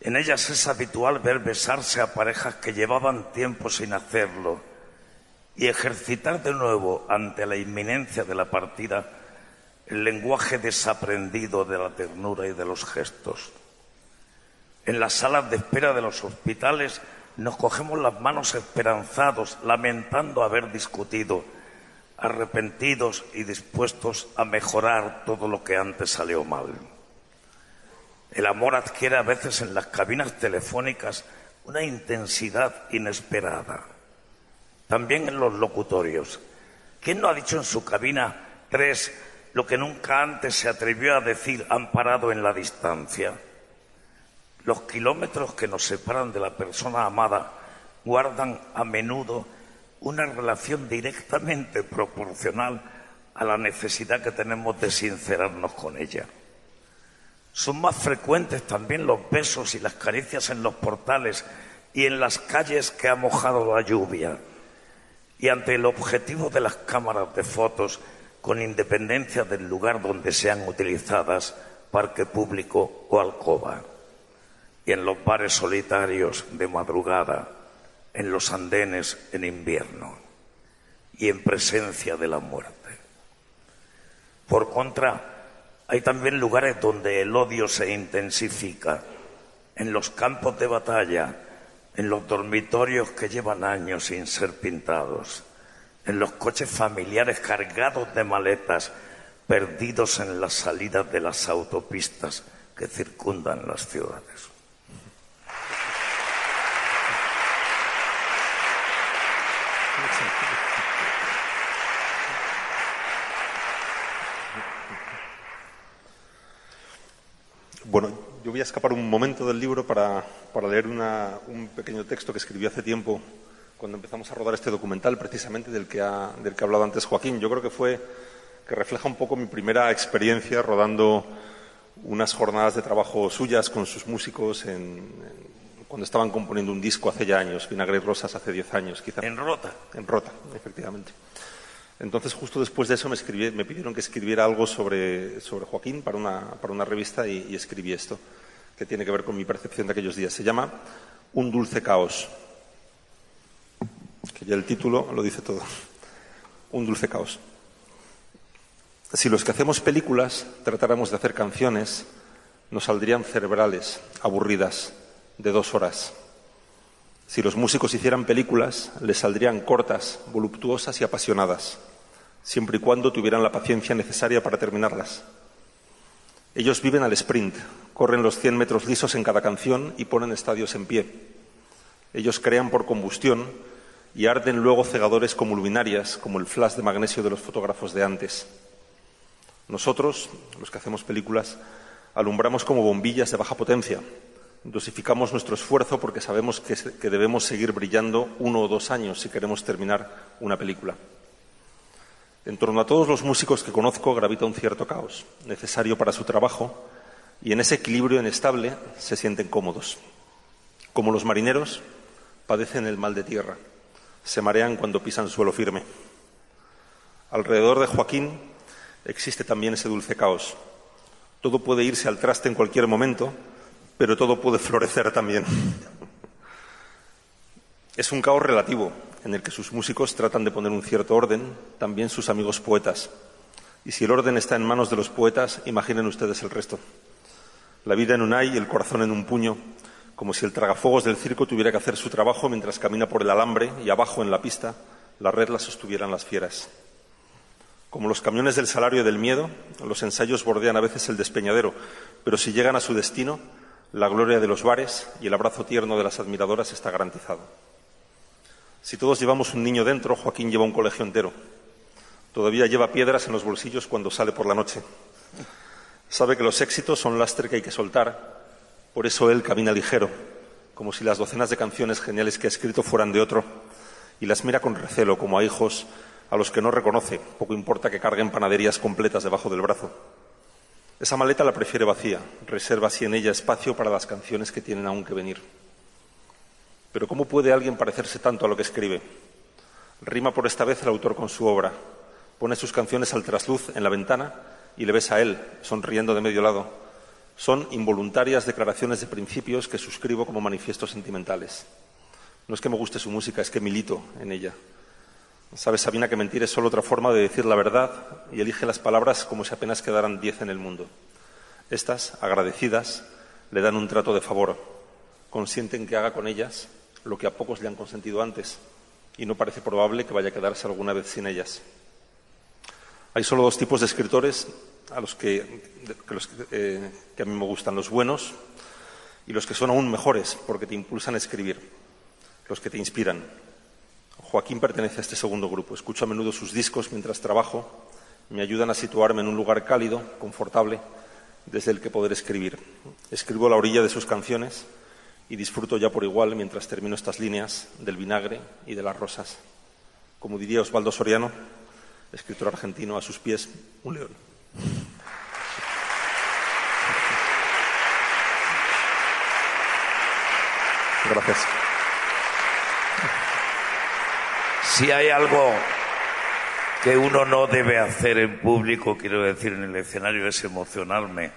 En ellas es habitual ver besarse a parejas que llevaban tiempo sin hacerlo y ejercitar de nuevo ante la inminencia de la partida el lenguaje desaprendido de la ternura y de los gestos. En las salas de espera de los hospitales nos cogemos las manos esperanzados, lamentando haber discutido, arrepentidos y dispuestos a mejorar todo lo que antes salió mal. El amor adquiere a veces en las cabinas telefónicas una intensidad inesperada. También en los locutorios. ¿Quién no ha dicho en su cabina tres lo que nunca antes se atrevió a decir amparado en la distancia? Los kilómetros que nos separan de la persona amada guardan a menudo una relación directamente proporcional a la necesidad que tenemos de sincerarnos con ella. Son más frecuentes también los besos y las caricias en los portales y en las calles que ha mojado la lluvia. Y ante el objetivo de las cámaras de fotos, con independencia del lugar donde sean utilizadas, parque público o alcoba y en los bares solitarios de madrugada, en los andenes en invierno y en presencia de la muerte. Por contra, hay también lugares donde el odio se intensifica, en los campos de batalla, en los dormitorios que llevan años sin ser pintados, en los coches familiares cargados de maletas, perdidos en las salidas de las autopistas que circundan las ciudades. Bueno, yo voy a escapar un momento del libro para, para leer una, un pequeño texto que escribí hace tiempo cuando empezamos a rodar este documental, precisamente del que ha, del que ha hablado antes Joaquín. Yo creo que fue que refleja un poco mi primera experiencia rodando unas jornadas de trabajo suyas con sus músicos en, en cuando estaban componiendo un disco hace ya años, Vinagre y Rosas hace diez años, quizá. En Rota. En Rota, efectivamente. Entonces, justo después de eso me, escribí, me pidieron que escribiera algo sobre, Joaquín para una, para una revista y, y escribí esto, que tiene que ver con mi percepción de aquellos días. Se llama Un dulce caos, que ya el título lo dice todo. Un dulce caos. Si los que hacemos películas tratáramos de hacer canciones, nos saldrían cerebrales, aburridas, de dos horas. Si los músicos hicieran películas, les saldrían cortas, voluptuosas y apasionadas, siempre y cuando tuvieran la paciencia necesaria para terminarlas. Ellos viven al sprint, corren los 100 metros lisos en cada canción y ponen estadios en pie. Ellos crean por combustión y arden luego cegadores como luminarias, como el flash de magnesio de los fotógrafos de antes. Nosotros, los que hacemos películas, alumbramos como bombillas de baja potencia, dosificamos nuestro esfuerzo porque sabemos que, debemos seguir brillando uno o dos años si queremos terminar una película. En torno a todos los músicos que conozco gravita un cierto caos, necesario para su trabajo, y en ese equilibrio inestable se sienten cómodos. Como los marineros, padecen el mal de tierra, se marean cuando pisan suelo firme. Alrededor de Joaquín existe también ese dulce caos. Todo puede irse al traste en cualquier momento, pero todo puede florecer también. Es un caos relativo, en el que sus músicos tratan de poner un cierto orden, también sus amigos poetas. Y si el orden está en manos de los poetas, imaginen ustedes el resto. La vida en un ay y el corazón en un puño, como si el tragafuegos del circo tuviera que hacer su trabajo mientras camina por el alambre y abajo en la pista la red la sostuvieran las fieras. Como los camiones del salario y del miedo, los ensayos bordean a veces el despeñadero, pero si llegan a su destino, la gloria de los bares y el abrazo tierno de las admiradoras está garantizado. Si todos llevamos un niño dentro, Joaquín lleva un colegio entero. Todavía lleva piedras en los bolsillos cuando sale por la noche. Sabe que los éxitos son lastre que hay que soltar, por eso él camina ligero, como si las docenas de canciones geniales que ha escrito fueran de otro, y las mira con recelo, como a hijos a los que no reconoce, poco importa que carguen panaderías completas debajo del brazo. Esa maleta la prefiere vacía, reserva así en ella espacio para las canciones que tienen aún que venir. Pero ¿cómo puede alguien parecerse tanto a lo que escribe? Rima por esta vez el autor con su obra, pone sus canciones al trasluz en la ventana y le ves a él, sonriendo de medio lado. Son involuntarias declaraciones de principios que suscribo como manifiestos sentimentales. No es que me guste su música, es que milito en ella. Sabe Sabina que mentir es solo otra forma de decir la verdad y elige las palabras como si apenas quedaran diez en el mundo. Estas, agradecidas, le dan un trato de favor. Consienten que haga con ellas lo que a pocos le han consentido antes y no parece probable que vaya a quedarse alguna vez sin ellas. Hay solo dos tipos de escritores a los que, que, eh, que a mí me gustan, los buenos y los que son aún mejores porque te impulsan a escribir, los que te inspiran. Joaquín pertenece a este segundo grupo. Escucho a menudo sus discos mientras trabajo. Me ayudan a situarme en un lugar cálido, confortable, desde el que poder escribir. Escribo a la orilla de sus canciones y disfruto ya por igual mientras termino estas líneas del vinagre y de las rosas. Como diría Osvaldo Soriano, escritor argentino, a sus pies un león. Gracias. Si hay algo que uno no debe hacer en público, quiero decir, en el escenario, es emocionarme.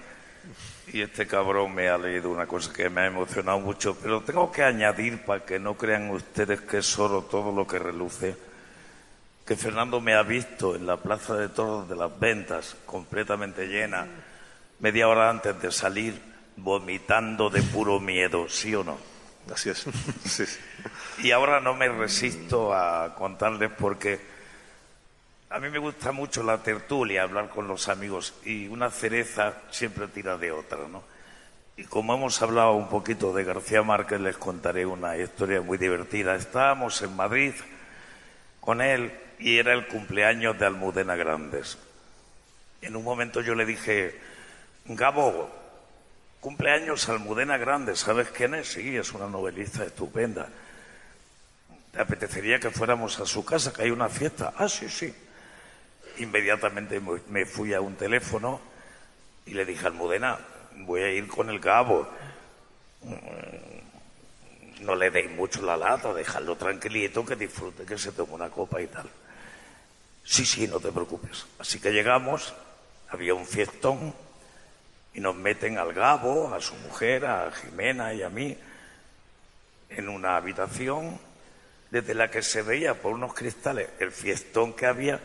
Y este cabrón me ha leído una cosa que me ha emocionado mucho, pero tengo que añadir para que no crean ustedes que es solo todo lo que reluce, que Fernando me ha visto en la Plaza de Toros de las Ventas, completamente llena, media hora antes de salir, vomitando de puro miedo, ¿sí o no? Así es. Y ahora no me resisto a contarles porque a mí me gusta mucho la tertulia, hablar con los amigos, y una cereza siempre tira de otra, ¿no? Y como hemos hablado un poquito de García Márquez, les contaré una historia muy divertida. Estábamos en Madrid con él y era el cumpleaños de Almudena Grandes. En un momento yo le dije, Gabo, cumpleaños Almudena Grandes, ¿sabes quién es? Sí, es una novelista estupenda. ¿Te apetecería que fuéramos a su casa, que hay una fiesta? Ah, sí, sí. Inmediatamente me fui a un teléfono y le dije Almudena, voy a ir con el cabo. no le deis mucho la lata, dejadlo tranquilito, que disfrute, que se tome una copa y tal. Sí, sí, no te preocupes. Así que llegamos, había un fiestón y nos meten al Gabo, a su mujer, a Jimena y a mí, en una habitación desde la que se veía por unos cristales el fiestón que había,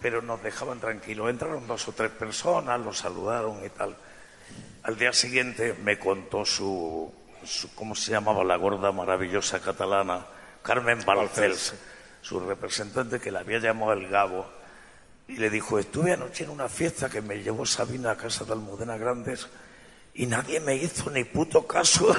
pero nos dejaban tranquilos. Entraron dos o tres personas, los saludaron y tal. Al día siguiente me contó su, ¿cómo se llamaba la gorda maravillosa catalana? Carmen Balcells, su representante que le había llamado el Gabo. Y le dijo, estuve anoche en una fiesta que me llevó Sabina a casa de Almudena Grandes y nadie me hizo ni puto caso.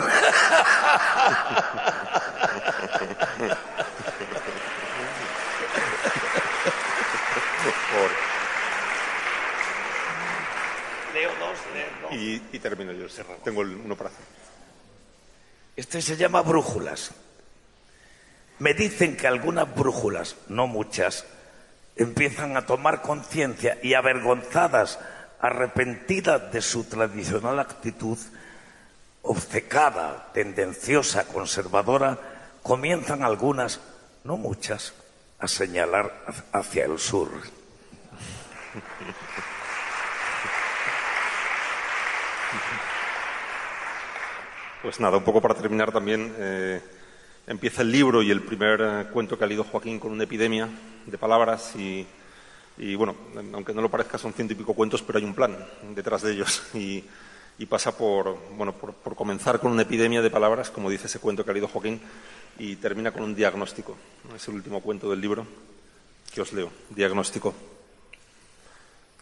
Leo dos, leo Y, y termino yo. Tengo el uno para hacer. Este se llama brújulas. Me dicen que algunas brújulas, no muchas, empiezan a tomar conciencia y avergonzadas, arrepentidas de su tradicional actitud, obcecada, tendenciosa, conservadora, comienzan algunas, no muchas, a señalar hacia el sur. Pues nada, un poco para terminar también. eh, empieza el libro y el primer eh, cuento que ha leído Joaquín con una epidemia de palabras y, y, bueno, aunque no lo parezca, son ciento y pico cuentos, pero hay un plan detrás de ellos y, pasa por, bueno, por comenzar con una epidemia de palabras, como dice ese cuento que ha leído Joaquín, y termina con un diagnóstico. Es el último cuento del libro que os leo. Diagnóstico.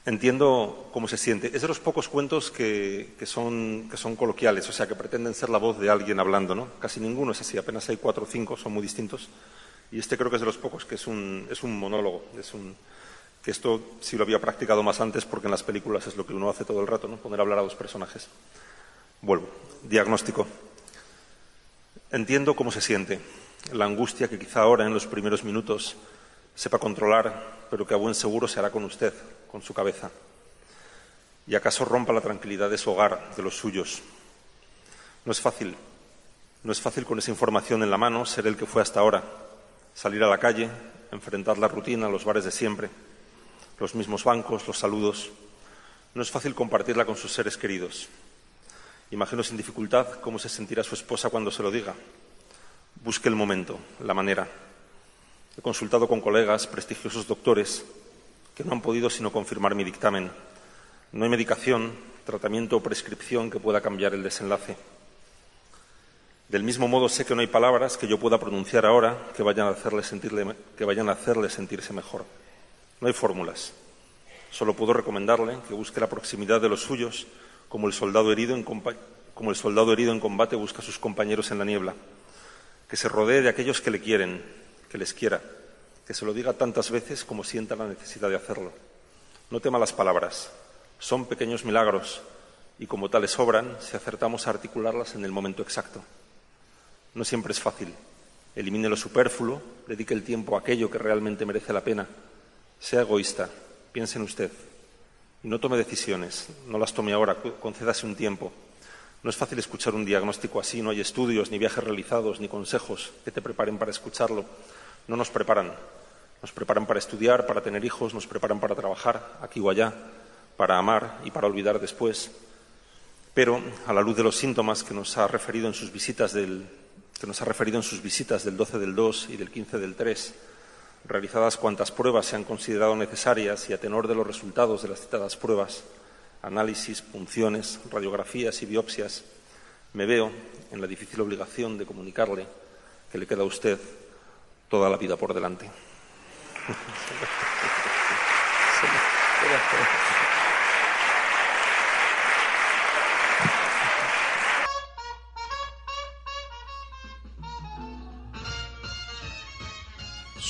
Entiendo cómo se siente. Es de los pocos cuentos que, son, que son coloquiales, o sea, que pretenden ser la voz de alguien hablando, ¿no? Casi ninguno es así, apenas hay cuatro o cinco, son muy distintos. Y este creo que es de los pocos que es un, es un monólogo, es un, que esto sí lo había practicado más antes porque en las películas es lo que uno hace todo el rato, ¿no? Poner a hablar a los personajes. Vuelvo. Diagnóstico. Entiendo cómo se siente, la angustia que quizá ahora en los primeros minutos sepa controlar, pero que a buen seguro se hará con usted, con su cabeza. Y acaso rompa la tranquilidad de su hogar, de los suyos. No es fácil, no es fácil con esa información en la mano ser el que fue hasta ahora, salir a la calle, enfrentar la rutina, los bares de siempre, los mismos bancos, los saludos. No es fácil compartirla con sus seres queridos. Imagino sin dificultad cómo se sentirá su esposa cuando se lo diga. Busque el momento, la manera. He consultado con colegas, prestigiosos doctores, que no han podido sino confirmar mi dictamen. No hay medicación, tratamiento o prescripción que pueda cambiar el desenlace. Del mismo modo, sé que no hay palabras que yo pueda pronunciar ahora que vayan a hacerle, sentirle, que vayan a hacerle sentirse mejor. No hay fórmulas. Solo puedo recomendarle que busque la proximidad de los suyos, como el soldado herido en, como el soldado herido en combate busca a sus compañeros en la niebla. Que se rodee de aquellos que le quieren, que les quiera, que se lo diga tantas veces como sienta la necesidad de hacerlo. No tema las palabras, son pequeños milagros y como tales obran si acertamos a articularlas en el momento exacto. No siempre es fácil. Elimine lo superfluo, dedique el tiempo a aquello que realmente merece la pena. Sea egoísta, piense en usted. Y no tome decisiones, no las tome ahora, concédase un tiempo. No es fácil escuchar un diagnóstico así, no hay estudios, ni viajes realizados, ni consejos que te preparen para escucharlo. No nos preparan. Nos preparan para estudiar, para tener hijos, nos preparan para trabajar aquí o allá, para amar y para olvidar después. Pero, a la luz de los síntomas que nos ha referido en sus visitas del, que nos ha referido en sus visitas del 12 del 2 y del 15 del 3, realizadas cuantas pruebas se han considerado necesarias y a tenor de los resultados de las citadas pruebas, análisis, punciones, radiografías y biopsias, me veo en la difícil obligación de comunicarle que le queda a usted toda la vida por delante. Gracias.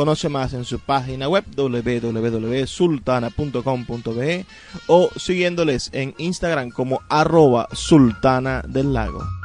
Conoce más en su página web www.sultana.com.be o siguiéndoles en Instagram como arroba sultana del lago.